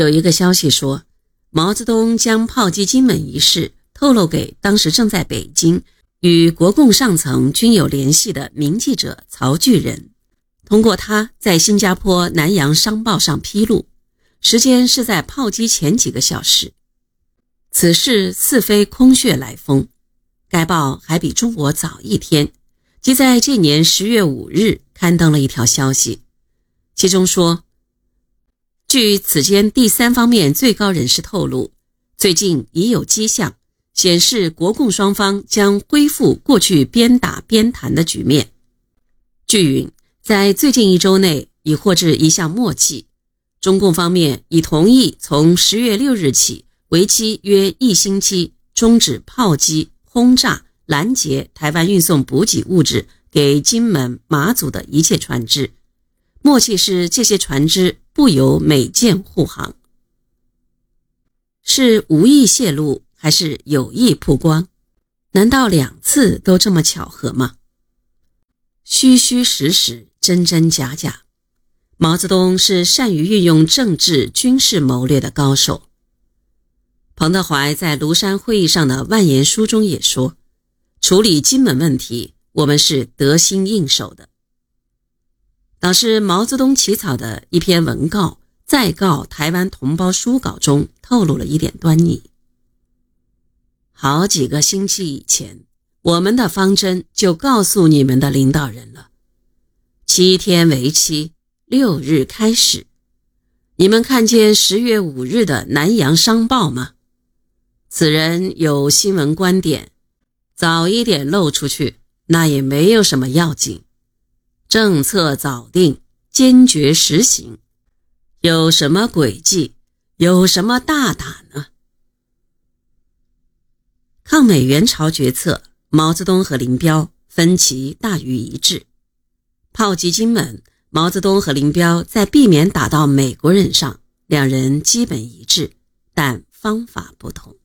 有一个消息说，毛泽东将炮击金门一事透露给当时正在北京与国共上层均有联系的名记者曹巨人，通过他在新加坡《南洋商报》上披露，时间是在炮击前几个小时。此事似非空穴来风，该报还比中国早一天，即在这年十月五日刊登了一条消息，其中说。据此间第三方面最高人士透露，最近已有迹象显示，国共双方将恢复过去边打边谈的局面。据云，在最近一周内已获致一项默契，中共方面已同意从十月六日起，为期约一星期，终止炮击、轰炸、拦截台湾运送补给物质给金门、马祖的一切船只。默契是这些船只。不由美舰护航，是无意泄露还是有意曝光？难道两次都这么巧合吗？虚虚实实，真真假假。毛泽东是善于运用政治军事谋略的高手。彭德怀在庐山会议上的万言书中也说：“处理金门问题，我们是得心应手的。”当时毛泽东起草的一篇文告，再告台湾同胞书稿中透露了一点端倪。好几个星期以前，我们的方针就告诉你们的领导人了：七天为期，六日开始。你们看见十月五日的《南洋商报》吗？此人有新闻观点，早一点露出去，那也没有什么要紧。政策早定，坚决实行，有什么诡计，有什么大胆呢？抗美援朝决策，毛泽东和林彪分歧大于一致。炮击金门，毛泽东和林彪在避免打到美国人上，两人基本一致，但方法不同。